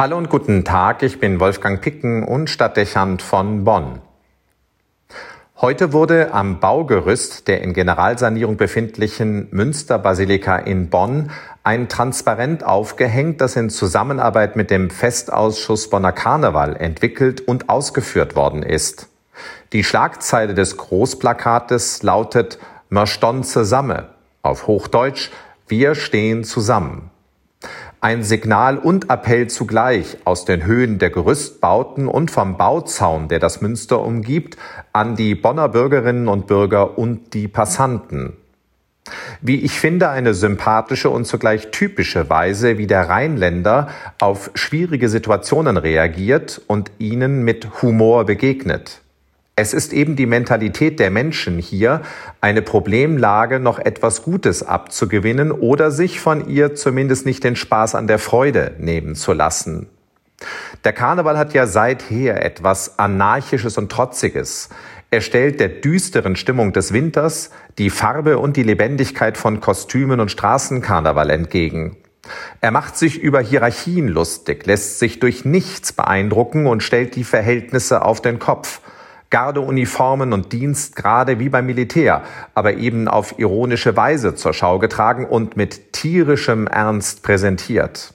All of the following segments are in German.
Hallo und guten Tag, ich bin Wolfgang Picken und Stadtdechant von Bonn. Heute wurde am Baugerüst der in Generalsanierung befindlichen Münsterbasilika in Bonn ein Transparent aufgehängt, das in Zusammenarbeit mit dem Festausschuss Bonner Karneval entwickelt und ausgeführt worden ist. Die Schlagzeile des Großplakates lautet Mörston zusammen, auf Hochdeutsch Wir stehen zusammen. Ein Signal und Appell zugleich aus den Höhen der Gerüstbauten und vom Bauzaun, der das Münster umgibt, an die Bonner Bürgerinnen und Bürger und die Passanten. Wie ich finde, eine sympathische und zugleich typische Weise, wie der Rheinländer auf schwierige Situationen reagiert und ihnen mit Humor begegnet. Es ist eben die Mentalität der Menschen hier, eine Problemlage noch etwas Gutes abzugewinnen oder sich von ihr zumindest nicht den Spaß an der Freude nehmen zu lassen. Der Karneval hat ja seither etwas Anarchisches und Trotziges. Er stellt der düsteren Stimmung des Winters die Farbe und die Lebendigkeit von Kostümen und Straßenkarneval entgegen. Er macht sich über Hierarchien lustig, lässt sich durch nichts beeindrucken und stellt die Verhältnisse auf den Kopf. Gardeuniformen und Dienstgrade wie beim Militär, aber eben auf ironische Weise zur Schau getragen und mit tierischem Ernst präsentiert.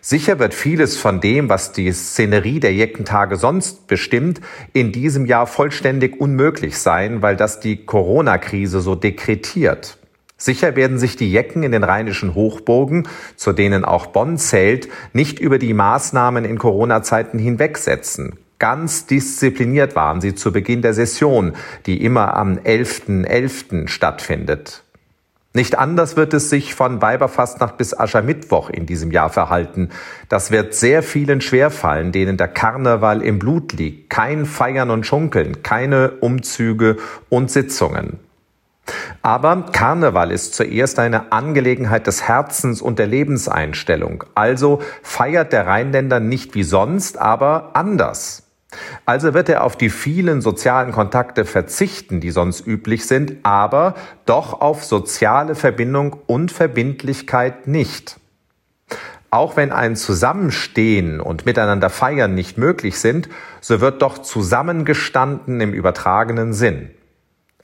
Sicher wird vieles von dem, was die Szenerie der Jeckentage sonst bestimmt, in diesem Jahr vollständig unmöglich sein, weil das die Corona-Krise so dekretiert. Sicher werden sich die Jecken in den rheinischen Hochburgen, zu denen auch Bonn zählt, nicht über die Maßnahmen in Corona-Zeiten hinwegsetzen. Ganz diszipliniert waren sie zu Beginn der Session, die immer am 11.11. .11. stattfindet. Nicht anders wird es sich von Weiberfastnacht bis Aschermittwoch in diesem Jahr verhalten. Das wird sehr vielen schwerfallen, denen der Karneval im Blut liegt. Kein Feiern und Schunkeln, keine Umzüge und Sitzungen. Aber Karneval ist zuerst eine Angelegenheit des Herzens und der Lebenseinstellung. Also feiert der Rheinländer nicht wie sonst, aber anders. Also wird er auf die vielen sozialen Kontakte verzichten, die sonst üblich sind, aber doch auf soziale Verbindung und Verbindlichkeit nicht. Auch wenn ein Zusammenstehen und miteinander feiern nicht möglich sind, so wird doch zusammengestanden im übertragenen Sinn.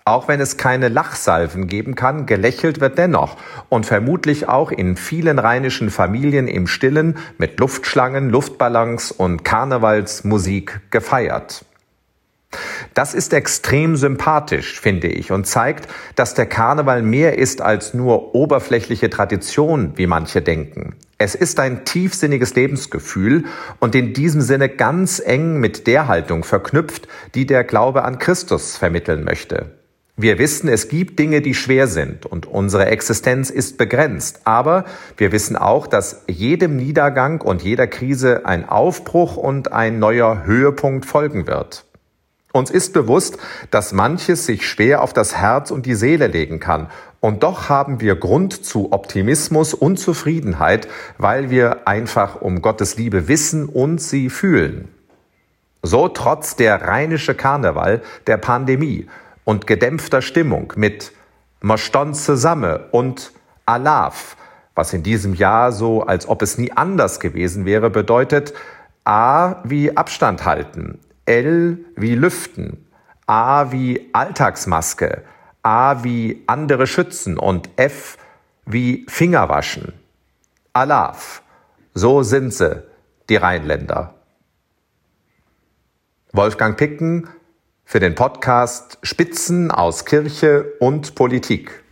Auch wenn es keine Lachsalven geben kann, gelächelt wird dennoch und vermutlich auch in vielen rheinischen Familien im Stillen mit Luftschlangen, Luftballons und Karnevalsmusik gefeiert. Das ist extrem sympathisch, finde ich, und zeigt, dass der Karneval mehr ist als nur oberflächliche Tradition, wie manche denken. Es ist ein tiefsinniges Lebensgefühl und in diesem Sinne ganz eng mit der Haltung verknüpft, die der Glaube an Christus vermitteln möchte. Wir wissen, es gibt Dinge, die schwer sind und unsere Existenz ist begrenzt. Aber wir wissen auch, dass jedem Niedergang und jeder Krise ein Aufbruch und ein neuer Höhepunkt folgen wird. Uns ist bewusst, dass manches sich schwer auf das Herz und die Seele legen kann. Und doch haben wir Grund zu Optimismus und Zufriedenheit, weil wir einfach um Gottes Liebe wissen und sie fühlen. So trotz der rheinische Karneval der Pandemie und gedämpfter Stimmung mit Moston zusammen und Alaf, was in diesem Jahr so, als ob es nie anders gewesen wäre, bedeutet A wie Abstand halten, L wie Lüften, A wie Alltagsmaske, A wie andere schützen und F wie Fingerwaschen. Alaf, so sind sie, die Rheinländer. Wolfgang Picken, für den Podcast Spitzen aus Kirche und Politik.